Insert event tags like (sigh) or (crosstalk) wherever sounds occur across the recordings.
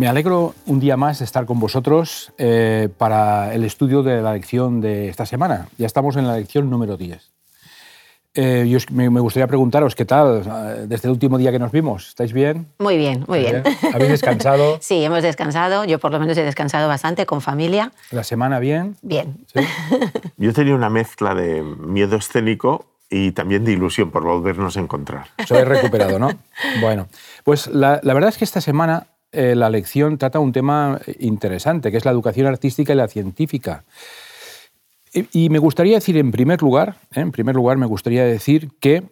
Me alegro un día más de estar con vosotros eh, para el estudio de la lección de esta semana. Ya estamos en la lección número 10. Eh, yo me, gustaría preguntaros, ¿qué tal eh, desde el último día que nos vimos? ¿Estáis bien? Muy bien, muy bien. ¿Habéis descansado? (laughs) sí, hemos descansado. Yo por lo menos he descansado bastante con familia. ¿La semana bien? Bien. Yo tenía una mezcla de miedo escénico y también de ilusión por volvernos a encontrar. Os habéis recuperado, ¿no? (laughs) Bueno, pues la, verdad es que esta semana eh, la lección trata un tema interesante, que es la educación artística y la científica. Y me gustaría decir, en primer lugar, ¿eh? en primer lugar, me gustaría decir que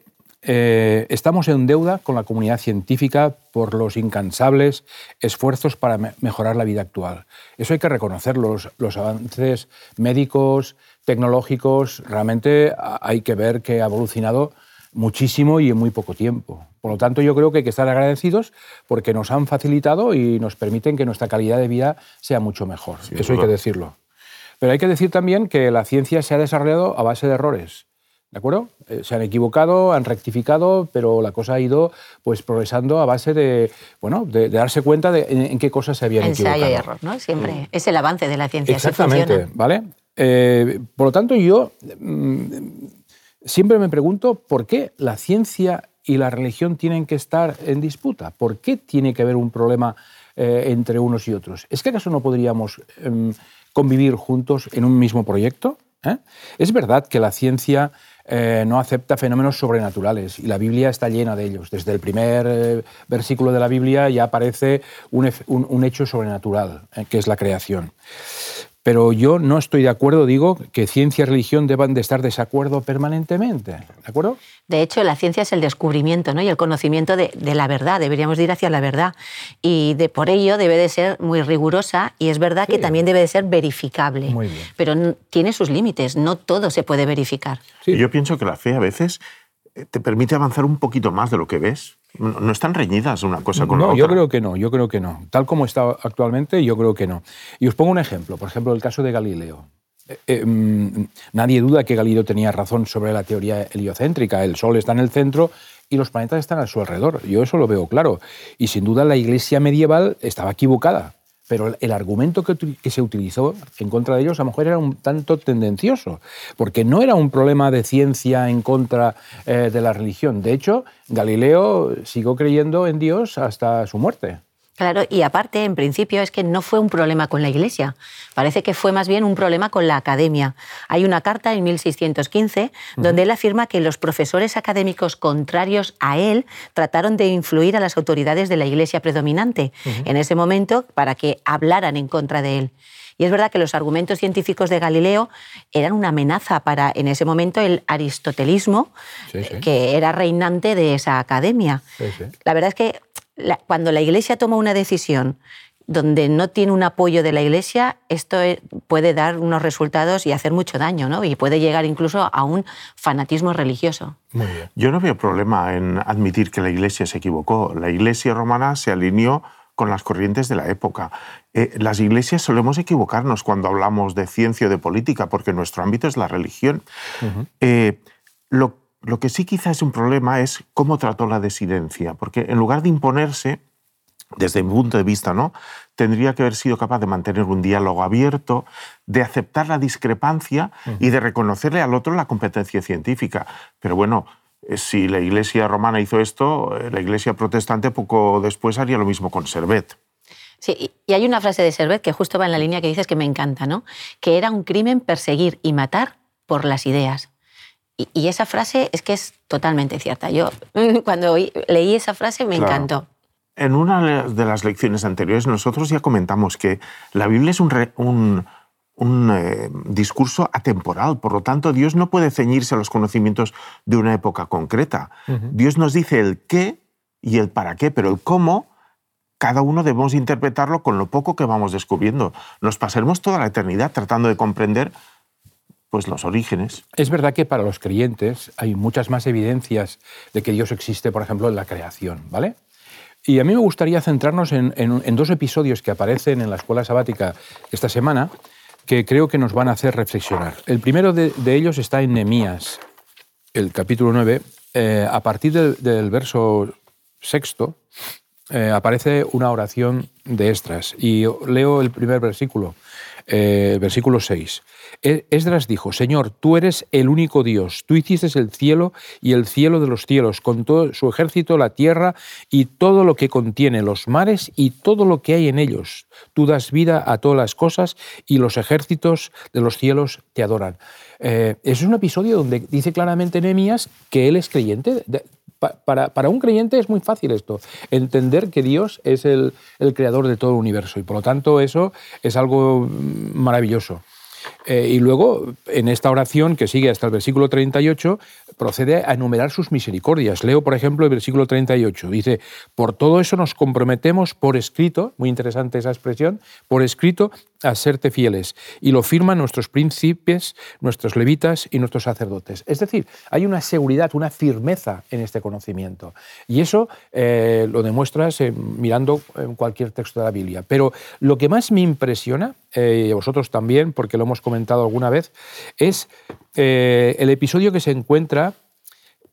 eh, estamos en deuda con la comunidad científica por los incansables esfuerzos para mejorar la vida actual. Eso hay que reconocerlo. Los, avances médicos, tecnológicos, realmente hay que ver que ha evolucionado muchísimo y en muy poco tiempo. Por lo tanto, yo creo que hay que estar agradecidos porque nos han facilitado y nos permiten que nuestra calidad de vida sea mucho mejor. Eso hay que decirlo. Pero hay que decir también que la ciencia se ha desarrollado a base de errores. ¿De acuerdo? Eh, se han equivocado, han rectificado, pero la cosa ha ido pues, progresando a base de, bueno, de, darse cuenta de en, qué cosas se habían equivocado. Ensayo y error, ¿no? Siempre. Es el avance de la ciencia. Exactamente, ¿vale? Eh, por lo tanto, yo mm, siempre me pregunto por qué la ciencia y la religión tienen que estar en disputa. ¿Por qué tiene que haber un problema eh, entre unos y otros? ¿Es que acaso no podríamos em, convivir juntos en un mismo proyecto? ¿Eh? Es verdad que la ciencia eh, no acepta fenómenos sobrenaturales y la Biblia está llena de ellos. Desde el primer versículo de la Biblia ya aparece un hecho sobrenatural, que es la creación. Pero yo no estoy de acuerdo, digo, que ciencia y religión deban de estar de desacuerdo permanentemente. ¿De acuerdo? De hecho, la ciencia es el descubrimiento ¿no? y el conocimiento de, la verdad. Deberíamos ir hacia la verdad. Y de, por ello debe de ser muy rigurosa y es verdad que también debe de ser verificable. Muy bien. Pero tiene sus límites. No todo se puede verificar. Yo pienso que la fe a veces eh, te permite avanzar un poquito más de lo que ves. No están reñidas una cosa con la otra. Yo creo que no, yo creo que no. Tal como está actualmente, yo creo que no. Y os pongo un ejemplo, por ejemplo, el caso de Galileo. Eh, eh, mm, nadie duda que Galileo tenía razón sobre la teoría heliocéntrica. El Sol está en el centro y los planetas están a su alrededor. Yo eso lo veo claro. Y sin duda la Iglesia medieval estaba equivocada. Pero el argumento que, se utilizó en contra de ellos a lo mejor era un tanto tendencioso, porque no era un problema de ciencia en contra eh, de la religión. De hecho, Galileo siguió creyendo en Dios hasta su muerte. Claro, y aparte, en principio, es que no fue un problema con la Iglesia. Parece que fue más bien un problema con la academia. Hay una carta en 1615 donde él afirma que los profesores académicos contrarios a él trataron de influir a las autoridades de la Iglesia predominante en ese momento para que hablaran en contra de él. Y es verdad que los argumentos científicos de Galileo eran una amenaza para, en ese momento, el aristotelismo, que era reinante de esa academia. la verdad es que cuando la Iglesia toma una decisión donde no tiene un apoyo de la Iglesia, esto e, puede dar unos resultados y hacer mucho daño, ¿no? Y puede llegar incluso a un fanatismo religioso. Yo no veo problema en admitir que la Iglesia se equivocó. La Iglesia romana se alineó con las corrientes de la época. Eh, las iglesias solemos equivocarnos cuando hablamos de ciencia o de política, porque nuestro ámbito es la religión. Eh, lo lo que sí quizá es un problema es cómo trató la desidencia, porque en lugar de imponerse, desde mi punto de vista, ¿no? tendría que haber sido capaz de mantener un diálogo abierto, de aceptar la discrepancia y de reconocerle al otro la competencia científica. Pero bueno, eh, si la Iglesia romana hizo esto, eh, la Iglesia protestante poco después haría lo mismo con Servet. Sí, y hay una frase de Servet que justo va en la línea que dices que me encanta, ¿no? Que era un crimen perseguir y matar por las ideas. Y, esa frase es que es totalmente cierta. Yo (laughs) cuando leí esa frase me encantó. En una de las lecciones anteriores nosotros ya comentamos que la Biblia es un, un, eh, discurso atemporal, por lo tanto Dios no puede ceñirse a los conocimientos de una época concreta. Dios nos dice el qué y el para qué, pero el cómo cada uno debemos interpretarlo con lo poco que vamos descubriendo. Nos pasaremos toda la eternidad tratando de comprender pues los orígenes. Es verdad que para los creyentes hay muchas más evidencias de que Dios existe, por ejemplo, en la creación, ¿vale? Y a mí me gustaría centrarnos en, dos episodios que aparecen en la escuela sabática esta semana que creo que nos van a hacer reflexionar. El primero de, ellos está en Nehemías, el capítulo 9, eh, a partir del, verso sexto, eh, aparece una oración de Esdras y leo el primer versículo, eh, versículo 6. E-, Esdras dijo, Señor, tú eres el único Dios, tú hiciste el cielo y el cielo de los cielos, con todo su ejército, la tierra y todo lo que contiene, los mares y todo lo que hay en ellos. Tú das vida a todas las cosas y los ejércitos de los cielos te adoran. Eh, es un episodio donde dice claramente Nehemías que él es creyente. Para, para, un creyente es muy fácil esto, entender que Dios es el, el creador de todo el universo y por lo tanto eso es algo maravilloso. Eh, y luego, en esta oración que sigue hasta el versículo 38, procede a enumerar sus misericordias. Leo, por ejemplo, el versículo 38. Dice, por todo eso nos comprometemos por escrito, muy interesante esa expresión, por escrito a serte fieles. Y lo firman nuestros príncipes, nuestros levitas y nuestros sacerdotes. Es decir, hay una seguridad, una firmeza en este conocimiento. Y eso eh, lo demuestras eh, mirando en cualquier texto de la Biblia. Pero lo que más me impresiona, y a vosotros también, porque lo hemos comentado alguna vez, es eh, el episodio que se encuentra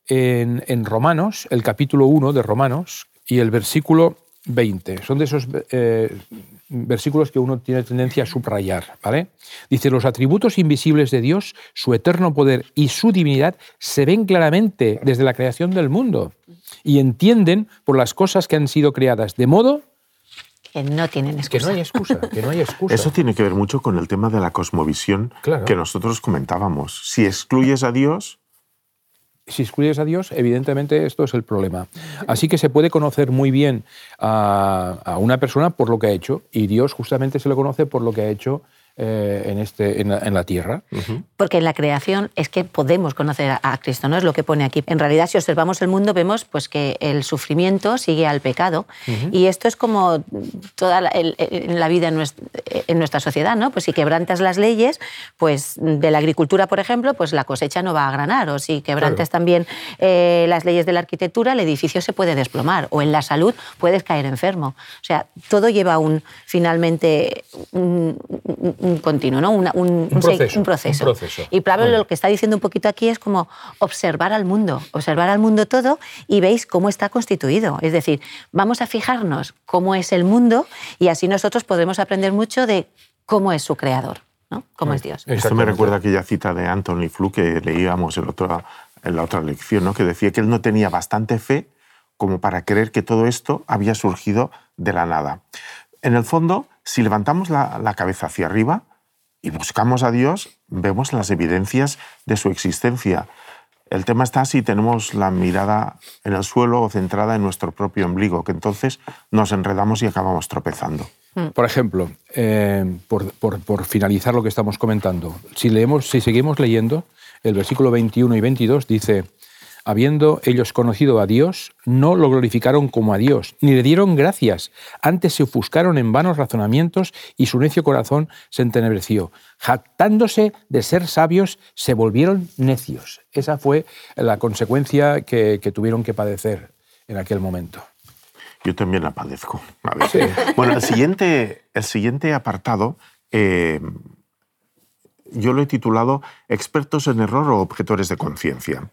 en, Romanos, el capítulo 1 de Romanos y el versículo 20. Son de esos eh, versículos que uno tiene tendencia a subrayar. ¿vale? Dice, los atributos invisibles de Dios, su eterno poder y su divinidad se ven claramente desde la creación del mundo y entienden por las cosas que han sido creadas, de modo que no tienen excusa. Que no hay excusa, que no hay excusa. Eso tiene que ver mucho con el tema de la cosmovisión que nosotros comentábamos. Si excluyes a Dios... Si excluyes a Dios, evidentemente esto es el problema. Así que se puede conocer muy bien a, a una persona por lo que ha hecho, y Dios justamente se le conoce por lo que ha hecho eh, en, este, en, la, tierra. Porque en la creación es que podemos conocer a, Cristo, ¿no? Es lo que pone aquí. En realidad, si observamos el mundo, vemos pues, que el sufrimiento sigue al pecado. Y esto es como toda la, la vida en nuestra, en nuestra, sociedad, ¿no? Pues si quebrantas las leyes, pues de la agricultura, por ejemplo, pues la cosecha no va a granar. O si quebrantas también eh, las leyes de la arquitectura, el edificio se puede desplomar. O en la salud puedes caer enfermo. O sea, todo lleva un, finalmente, un un continuo, ¿no? un, proceso, Y Pablo lo que está diciendo un poquito aquí es como observar al mundo, observar al mundo todo y veis cómo está constituido. Es decir, vamos a fijarnos cómo es el mundo y así nosotros podremos aprender mucho de cómo es su creador, ¿no? cómo es Dios. Esto me recuerda aquella cita de Anthony Flew que leíamos en, en la otra lección, ¿no? que decía que él no tenía bastante fe como para creer que todo esto había surgido de la nada. En el fondo, si levantamos la, cabeza hacia arriba y buscamos a Dios, vemos las evidencias de su existencia. El tema está si tenemos la mirada en el suelo o centrada en nuestro propio ombligo, que entonces nos enredamos y acabamos tropezando. Mm. Por ejemplo, eh, por, por, finalizar lo que estamos comentando, si, leemos, si seguimos leyendo, el versículo 21 y 22 dice, habiendo ellos conocido a Dios, no lo glorificaron como a Dios, ni le dieron gracias. Antes se ofuscaron en vanos razonamientos y su necio corazón se entenebreció. Jactándose de ser sabios, se volvieron necios. Esa fue la consecuencia que, tuvieron que padecer en aquel momento. Yo también la padezco. Bueno, el siguiente, el siguiente apartado eh, yo lo he titulado Expertos en error o objetores de conciencia.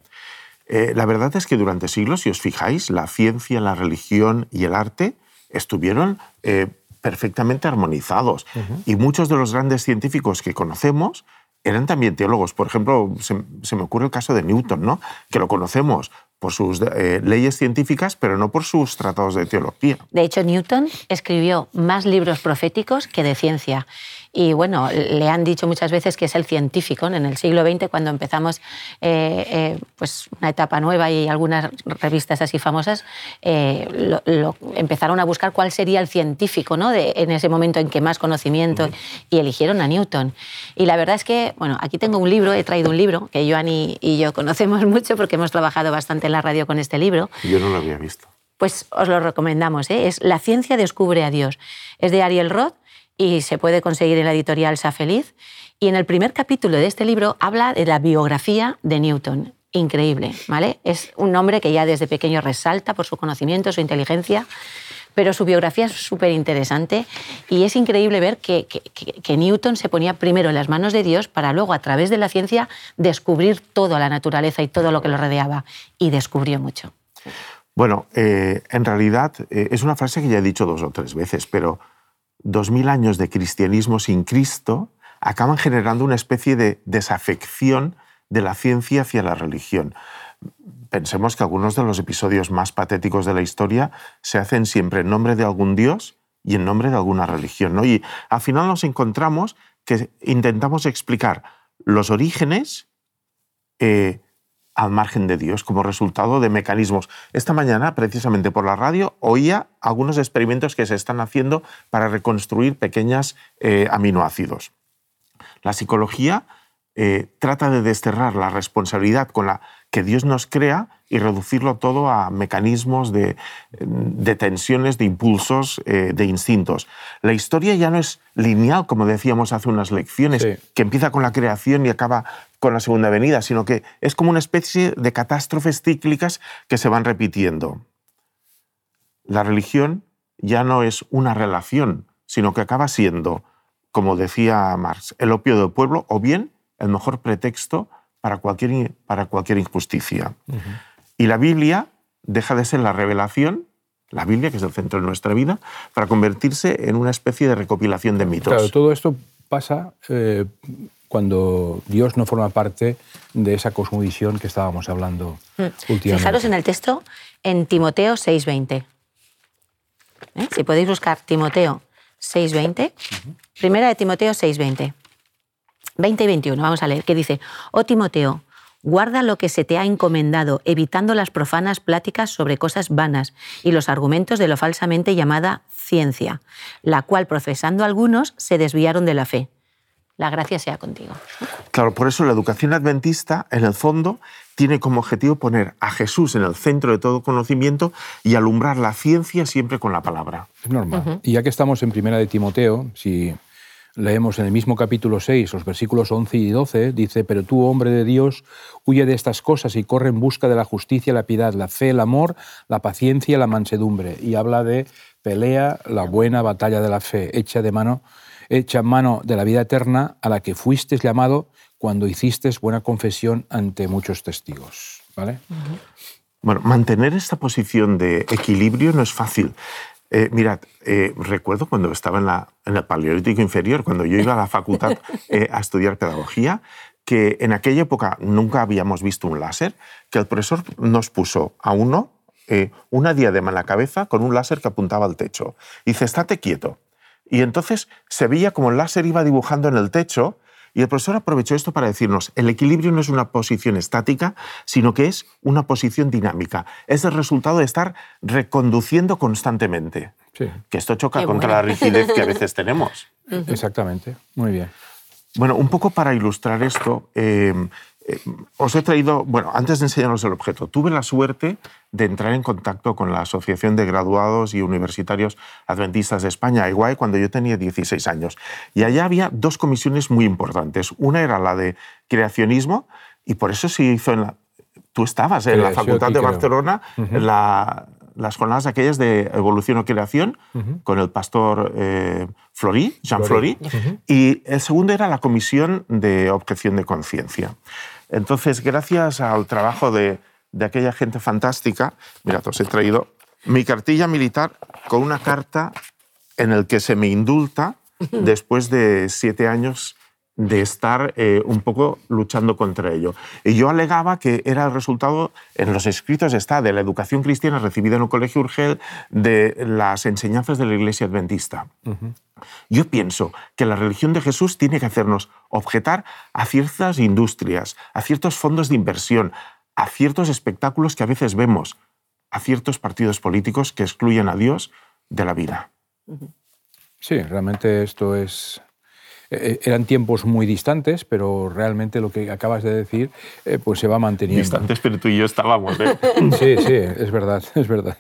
Eh, la verdad es que durante siglos, si os fijáis, la ciencia, la religión y el arte estuvieron eh, perfectamente armonizados. Y muchos de los grandes científicos que conocemos eran también teólogos. Por ejemplo, se, me ocurre el caso de Newton, ¿no? que lo conocemos por sus eh, leyes científicas, pero no por sus tratados de teología. De hecho, Newton escribió más libros proféticos que de ciencia. Y bueno, le han dicho muchas veces que es el científico. En el siglo XX, cuando empezamos eh, eh, pues una etapa nueva y algunas revistas así famosas eh, lo, empezaron a buscar cuál sería el científico ¿no? de, en ese momento en que más conocimiento y eligieron a Newton. Y la verdad es que, bueno, aquí tengo un libro, he traído un libro que Joan y, y yo conocemos (laughs) mucho porque hemos trabajado bastante en la radio con este libro. Yo no lo había visto pues os lo recomendamos. Es La ciencia descubre a Dios. Es de Ariel Roth y se puede conseguir en la editorial Sa Feliz. Y en el primer capítulo de este libro habla de la biografía de Newton. Increíble, ¿vale? Es un hombre que ya desde pequeño resalta por su conocimiento, su inteligencia, pero su biografía es súper interesante y es increíble ver que, que, Newton se ponía primero en las manos de Dios para luego, a través de la ciencia, descubrir toda la naturaleza y todo lo que lo rodeaba. Y descubrió mucho. Bueno, eh, en realidad eh, es una frase que ya he dicho dos o tres veces, pero dos mil años de cristianismo sin Cristo acaban generando una especie de desafección de la ciencia hacia la religión. Pensemos que algunos de los episodios más patéticos de la historia se hacen siempre en nombre de algún dios y en nombre de alguna religión. ¿no? Y al final nos encontramos que intentamos explicar los orígenes eh, al margen de Dios como resultado de mecanismos. Esta mañana, precisamente por la radio, oía algunos experimentos que se están haciendo para reconstruir pequeños eh, aminoácidos. La psicología eh, trata de desterrar la responsabilidad con la que Dios nos crea y reducirlo todo a mecanismos de, tensiones, de impulsos, eh, de instintos. La historia ya no es lineal, como decíamos hace unas lecciones, que empieza con la creación y acaba con la segunda venida, sino que es como una especie de catástrofes cíclicas que se van repitiendo. La religión ya no es una relación, sino que acaba siendo, como decía Marx, el opio del pueblo o bien el mejor pretexto para cualquier, para cualquier injusticia. Y la Biblia deja de ser la revelación, la Biblia, que es el centro de nuestra vida, para convertirse en una especie de recopilación de mitos. Claro, todo esto pasa eh, cuando Dios no forma parte de esa cosmovisión que estábamos hablando mm. últimamente. Fijaros en el texto en Timoteo 6.20. ¿Eh? Si podéis buscar Timoteo 6.20, primera de Timoteo 6.20. 20 y 21, vamos a leer, que dice, oh Timoteo, guarda lo que se te ha encomendado, evitando las profanas pláticas sobre cosas vanas y los argumentos de lo falsamente llamada ciencia, la cual profesando algunos se desviaron de la fe. La gracia sea contigo. Claro, por eso la educación adventista, en el fondo, tiene como objetivo poner a Jesús en el centro de todo conocimiento y alumbrar la ciencia siempre con la palabra. Es normal. Y ya que estamos en Primera de Timoteo, si leemos en el mismo capítulo 6, los versículos 11 y 12, dice, pero tú, hombre de Dios, huye de estas cosas y corre en busca de la justicia, la piedad, la fe, el amor, la paciencia, la mansedumbre. Y habla de pelea la buena batalla de la fe, hecha de mano, hecha en mano de la vida eterna, a la que fuiste llamado cuando hiciste buena confesión ante muchos testigos. ¿Vale? Bueno, mantener esta posición de equilibrio no es fácil. Eh, mirad, eh, recuerdo cuando estaba en, la, en, el Paleolítico Inferior, cuando yo iba a la facultad (laughs) eh, a estudiar pedagogía, que en aquella época nunca habíamos visto un láser, que el profesor nos puso a uno una diadema en la cabeza con un láser que apuntaba al techo. Y dice, estate quieto. Y entonces se veía como el láser iba dibujando en el techo y el profesor aprovechó esto para decirnos, el equilibrio no es una posición estática, sino que es una posición dinámica. Es el resultado de estar reconduciendo constantemente. Que esto choca contra la rigidez que a veces tenemos. (laughs) Exactamente, muy bien. Bueno, un poco para ilustrar esto, eh, eh, os he traído, bueno, antes de enseñaros el objeto, tuve la suerte de entrar en contacto con la Asociación de Graduados y Universitarios Adventistas de España, igual cuando yo tenía 16 años. Y allá había dos comisiones muy importantes. Una era la de creacionismo, y por eso se hizo en la... Tú estabas en la Facultad de Barcelona, en las jornadas aquellas de evolución o creación con el pastor eh, Jean Flory, y el segundo era la comisión de objeción de conciencia. Entonces, gracias al trabajo de, aquella gente fantástica, mira, os he traído mi cartilla militar con una carta en la que se me indulta después de siete años de estar eh, un poco luchando contra ello. Y yo alegaba que era el resultado, en los escritos está, de la educación cristiana recibida en el Colegio Urgel, de las enseñanzas de la Iglesia Adventista. Yo pienso que la religión de Jesús tiene que hacernos objetar a ciertas industrias, a ciertos fondos de inversión, a ciertos espectáculos que a veces vemos, a ciertos partidos políticos que excluyen a Dios de la vida. Sí, realmente esto es eh, eran tiempos muy distantes, pero realmente lo que acabas de decir eh, pues se va manteniendo. Distantes, pero tú y yo estábamos. ¿eh? (laughs) Sí, sí, es verdad, es verdad.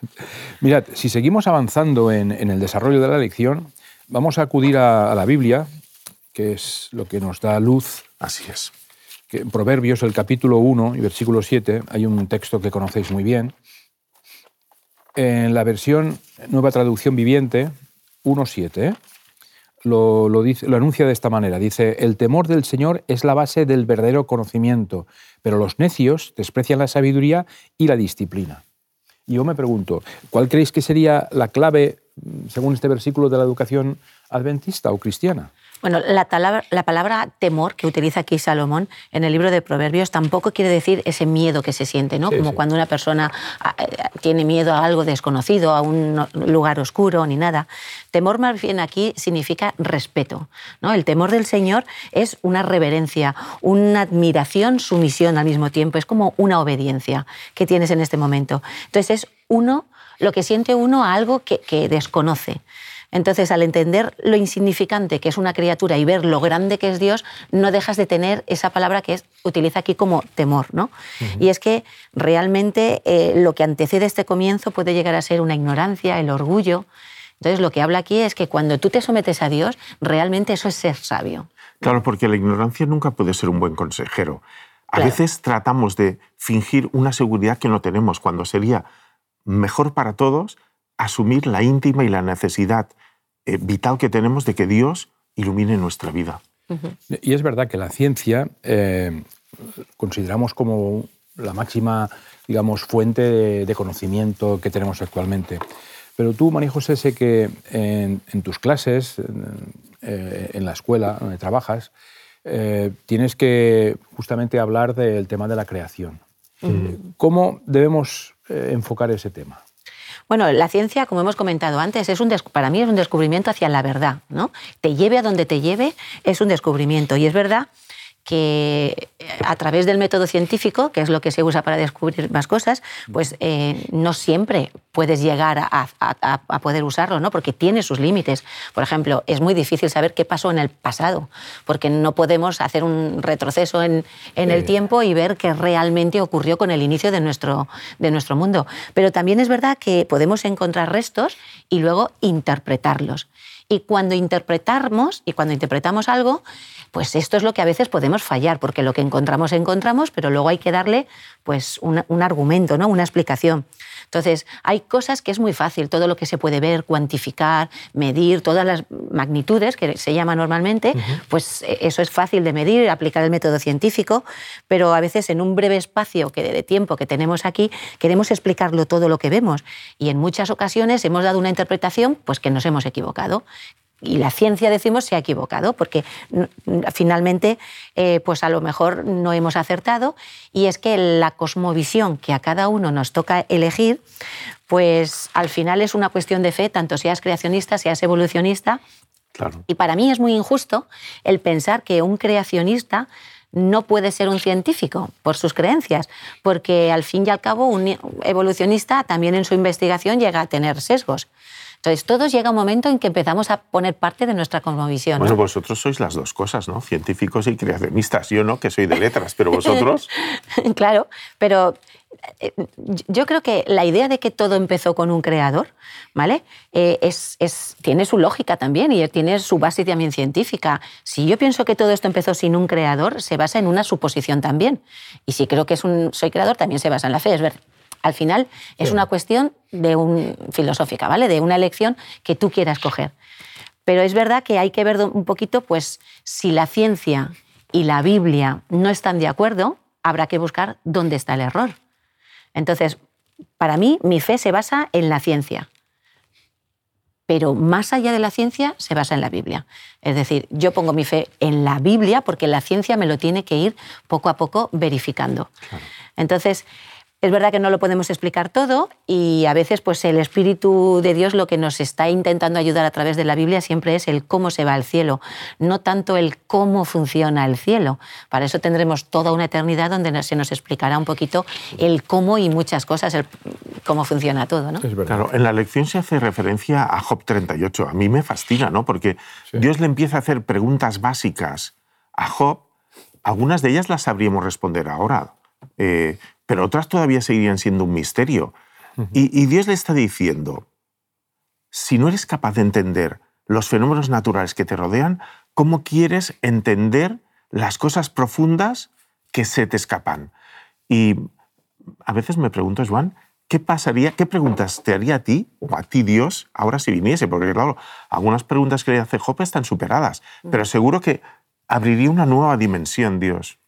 Mirad, si seguimos avanzando en, el desarrollo de la lección, vamos a acudir a, la Biblia, que es lo que nos da luz. Así es. Que en Proverbios, el capítulo 1 y versículo 7, hay un texto que conocéis muy bien. En la versión Nueva Traducción Viviente, 1.7, lo, dice, lo anuncia de esta manera. Dice, el temor del Señor es la base del verdadero conocimiento, pero los necios desprecian la sabiduría y la disciplina. yo me pregunto, ¿cuál creéis que sería la clave, según este versículo, de la educación adventista o cristiana? Bueno, la palabra, la palabra, temor que utiliza aquí Salomón en el libro de Proverbios tampoco quiere decir ese miedo que se siente, ¿no? Como cuando una persona tiene miedo a algo desconocido, a un lugar oscuro, ni nada. Temor más bien aquí significa respeto, ¿no? El temor del Señor es una reverencia, una admiración, sumisión al mismo tiempo, es como una obediencia que tienes en este momento. Entonces es uno, lo que siente uno a algo que, que desconoce. Entonces, al entender lo insignificante que es una criatura y ver lo grande que es Dios, no dejas de tener esa palabra que es, utiliza aquí como temor. ¿no? Y es que realmente eh, lo que antecede este comienzo puede llegar a ser una ignorancia, el orgullo. Entonces, lo que habla aquí es que cuando tú te sometes a Dios, realmente eso es ser sabio. Claro, porque la ignorancia nunca puede ser un buen consejero. A veces tratamos de fingir una seguridad que no tenemos, cuando sería mejor para todos asumir la íntima y la necesidad eh, vital que tenemos de que Dios ilumine nuestra vida. Y es verdad que la ciencia eh, consideramos como la máxima, digamos, fuente de, conocimiento que tenemos actualmente. Pero tú, María José, sé que en, tus clases, eh, en, la escuela donde trabajas, tienes que justamente hablar del tema de la creación. ¿Cómo debemos enfocar ese tema? Bueno, la ciencia, como hemos comentado antes, es un para mí es un descubrimiento hacia la verdad. ¿no? Te lleve a donde te lleve, es un descubrimiento. Y es verdad que eh, a través del método científico, que es lo que se usa para descubrir más cosas, pues eh, no siempre puedes llegar a, poder usarlo, ¿no? porque tiene sus límites. Por ejemplo, es muy difícil saber qué pasó en el pasado, porque no podemos hacer un retroceso en, el tiempo y ver qué realmente ocurrió con el inicio de nuestro, de nuestro mundo. Pero también es verdad que podemos encontrar restos y luego interpretarlos. Y cuando interpretamos, y cuando interpretamos algo, pues esto es lo que a veces podemos fallar, porque lo que encontramos, encontramos, pero luego hay que darle pues, un, argumento, ¿no? una explicación. Entonces, hay cosas que es muy fácil, todo lo que se puede ver, cuantificar, medir, todas las magnitudes que se llama normalmente, pues e, eso es fácil de medir, aplicar el método científico, pero a veces en un breve espacio de tiempo que tenemos aquí queremos explicarlo todo lo que vemos y en muchas ocasiones hemos dado una interpretación pues que nos hemos equivocado, y la ciencia, decimos, se ha equivocado, porque finalmente, eh, pues a lo mejor no hemos acertado, y es que la cosmovisión que a cada uno nos toca elegir, pues al final es una cuestión de fe, tanto seas creacionista, seas evolucionista. Claro. Y para mí es muy injusto el pensar que un creacionista no puede ser un científico por sus creencias, porque al fin y al cabo un evolucionista también en su investigación llega a tener sesgos. Entonces, todos llega un momento en que empezamos a poner parte de nuestra cosmovisión. Bueno, vosotros sois las dos cosas, ¿no? Científicos y creacionistas. Yo no, que soy de letras, pero vosotros. (laughs) claro, pero eh, yo creo que la idea de que todo empezó con un creador, ¿vale? Eh, es, tiene su lógica también y tiene su base también científica. Si yo pienso que todo esto empezó sin un creador, se basa en una suposición también. Y si creo que es un, soy creador, también se basa en la fe. Es ver, al final es una cuestión de un, filosófica, ¿vale? De una elección que tú quieras coger. Pero es verdad que hay que ver un poquito, pues, si la ciencia y la Biblia no están de acuerdo, habrá que buscar dónde está el error. Entonces, para mí, mi fe se basa en la ciencia. Pero más allá de la ciencia, se basa en la Biblia. Es decir, yo pongo mi fe en la Biblia porque la ciencia me lo tiene que ir poco a poco verificando. Entonces, es verdad que no lo podemos explicar todo y a veces pues el Espíritu de Dios lo que nos está intentando ayudar a través de la Biblia siempre es el cómo se va al cielo, no tanto el cómo funciona el cielo. Para eso tendremos toda una eternidad donde se nos explicará un poquito el cómo y muchas cosas, el cómo funciona todo. ¿no? Claro, en la lección se hace referencia a Job 38. A mí me fascina, ¿no? Porque Dios le empieza a hacer preguntas básicas a Job. Algunas de ellas las sabríamos responder ahora. Eh, pero otras todavía seguirían siendo un misterio. y, Dios le está diciendo, si no eres capaz de entender los fenómenos naturales que te rodean, ¿cómo quieres entender las cosas profundas que se te escapan? Y a veces me pregunto, Juan, ¿qué pasaría, qué preguntas te haría a ti o a ti Dios ahora si viniese? Porque claro, algunas preguntas que le hace Job están superadas, pero seguro que abriría una nueva dimensión Dios.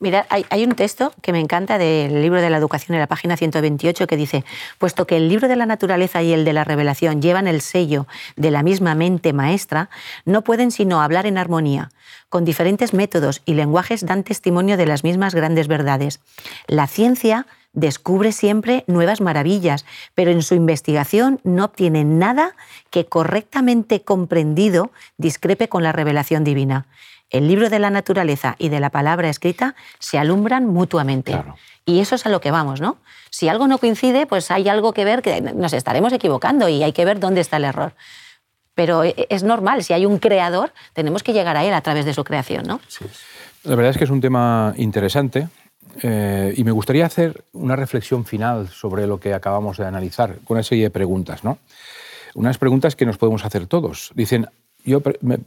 Mira, hay, hay, un texto que me encanta del libro de la educación en la página 128 que dice, puesto que el libro de la naturaleza y el de la revelación llevan el sello de la misma mente maestra, no pueden sino hablar en armonía. Con diferentes métodos y lenguajes dan testimonio de las mismas grandes verdades. La ciencia descubre siempre nuevas maravillas, pero en su investigación no obtiene nada que correctamente comprendido discrepe con la revelación divina el libro de la naturaleza y de la palabra escrita se alumbran mutuamente. Y eso es a lo que vamos, ¿no? Si algo no coincide, pues hay algo que ver, que nos estaremos equivocando y hay que ver dónde está el error. Pero e, es normal, si hay un creador, tenemos que llegar a él a través de su creación, ¿no? La verdad es que es un tema interesante eh, y me gustaría hacer una reflexión final sobre lo que acabamos de analizar con una serie de preguntas, ¿no? Unas preguntas que nos podemos hacer todos. Dicen, yo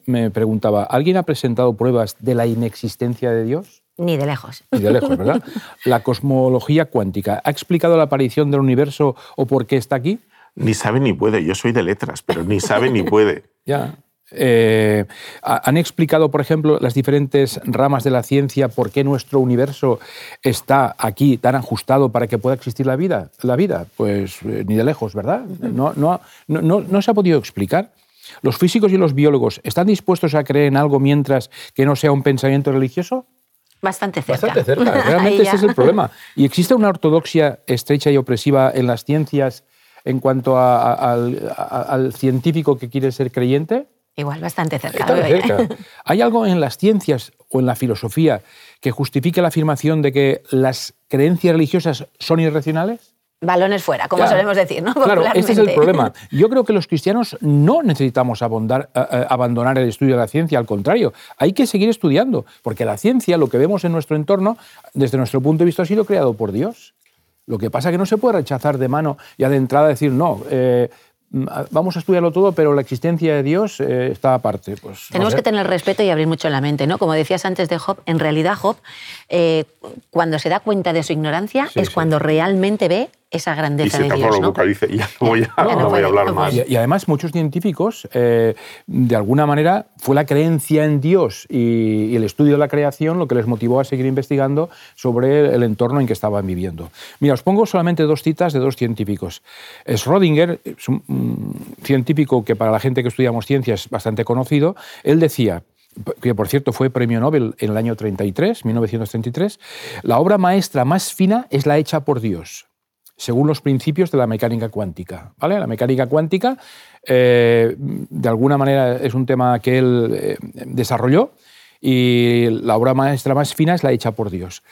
me, preguntaba, ¿alguien ha presentado pruebas de la inexistencia de Dios? Ni de lejos. Ni de lejos, ¿verdad? (laughs) La cosmología cuántica, ¿ha explicado la aparición del universo o por qué está aquí? Ni sabe ni puede. Yo soy de letras, pero ni sabe ni puede. (laughs) Ya. Eh, ¿Han explicado, por ejemplo, las diferentes ramas de la ciencia por qué nuestro universo está aquí tan ajustado para que pueda existir la vida? La vida, pues eh, ni de lejos, ¿verdad? No, no, no, no se ha podido explicar. ¿Los físicos y los biólogos están dispuestos a creer en algo mientras que no sea un pensamiento religioso? Bastante cerca. Bastante cerca. (laughs) Realmente ese es el problema. ¿Y existe una ortodoxia estrecha y opresiva en las ciencias en cuanto al, científico que quiere ser creyente? Igual, bastante cerca. cerca. (laughs) ¿Hay algo en las ciencias o en la filosofía que justifique la afirmación de que las creencias religiosas son irracionales? Balones fuera, como solemos decir, ¿no? Claro, este es el problema. (laughs) Yo creo que los cristianos no necesitamos abondar, eh, eh, abandonar el estudio de la ciencia, al contrario, hay que seguir estudiando, porque la ciencia, lo que vemos en nuestro entorno, desde nuestro punto de vista, ha sido creado por Dios. Lo que pasa es que no se puede rechazar de mano y de entrada decir, no, eh, Mm, vamos a estudiarlo todo, pero la existencia de Dios eh, está aparte. Pues, Tenemos que tener respeto y abrir mucho la mente, ¿no? Como decías antes de Job, en realidad Job, eh, cuando se da cuenta de su ignorancia, es cuando realmente ve esa grandeza de Dios. ¿no? dice, ya no voy a, hablar más. Y, además muchos científicos, eh, de alguna manera, fue la creencia en Dios y, el estudio de la creación lo que les motivó a seguir investigando sobre el entorno en que estaban viviendo. Mira, os pongo solamente dos citas de dos científicos. Schrödinger, es un científico que para la gente que estudiamos ciencias es bastante conocido, él decía, que por cierto fue premio Nobel en el año 33, 1933, la obra maestra más fina es la hecha por Dios según los principios de la mecánica cuántica. ¿vale? La mecánica cuántica, eh, de alguna manera, es un tema que él eh, desarrolló y la obra maestra más fina es la hecha por Dios.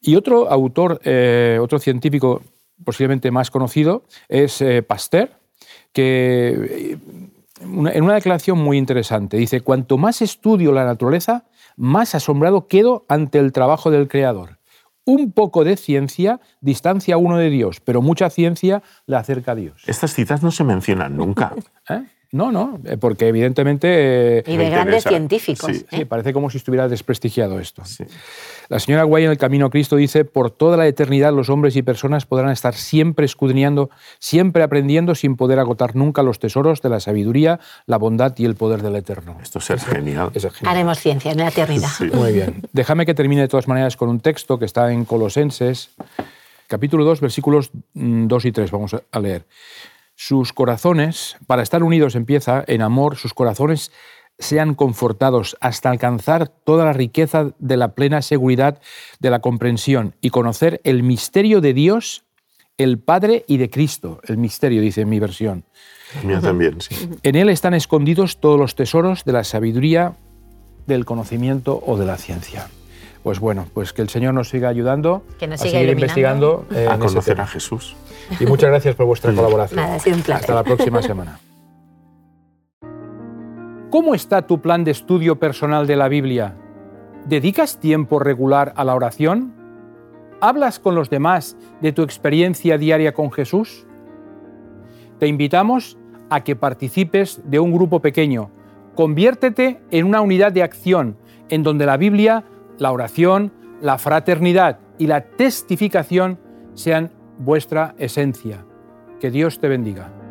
Y otro autor, eh, otro científico posiblemente más conocido, es Pasteur, que en una declaración muy interesante dice, cuanto más estudio la naturaleza, más asombrado quedo ante el trabajo del Creador un poco de ciencia distancia a uno de Dios, pero mucha ciencia le acerca a Dios. Estas citas no se mencionan nunca. (laughs) ¿Eh? No, no, eh, porque evidentemente... y de grandes científicos. Sí, ¿eh? parece como si estuviera desprestigiado esto. La señora Guay en El Camino a Cristo dice, por toda la eternidad los hombres y personas podrán estar siempre escudriñando, siempre aprendiendo sin poder agotar nunca los tesoros de la sabiduría, la bondad y el poder del Eterno. Esto es genial. Haremos ciencia en la eternidad. Muy bien. Déjame que termine de todas maneras con un texto que está en Colosenses, capítulo 2, versículos 2 mm, y 3. Vamos a leer sus corazones, para estar unidos empieza en amor, sus corazones sean confortados hasta alcanzar toda la riqueza de la plena seguridad de la comprensión y conocer el misterio de Dios, el Padre y de Cristo. El misterio, dice en mi versión. Mía también, sí. En él están escondidos todos los tesoros de la sabiduría, del conocimiento o de la ciencia. Pues bueno, pues que el Señor nos siga ayudando a seguir investigando. Eh, a conocer a Jesús. Y muchas gracias por vuestra colaboración. Nada, ha sido un placer. Hasta la próxima semana. ¿Cómo está tu plan de estudio personal de la Biblia? ¿Dedicas tiempo regular a la oración? ¿Hablas con los demás de tu experiencia diaria con Jesús? Te invitamos a que participes de un grupo pequeño. Conviértete en una unidad de acción en donde la Biblia, la oración, la fraternidad y la testificación sean vuestra esencia. Que Dios te bendiga.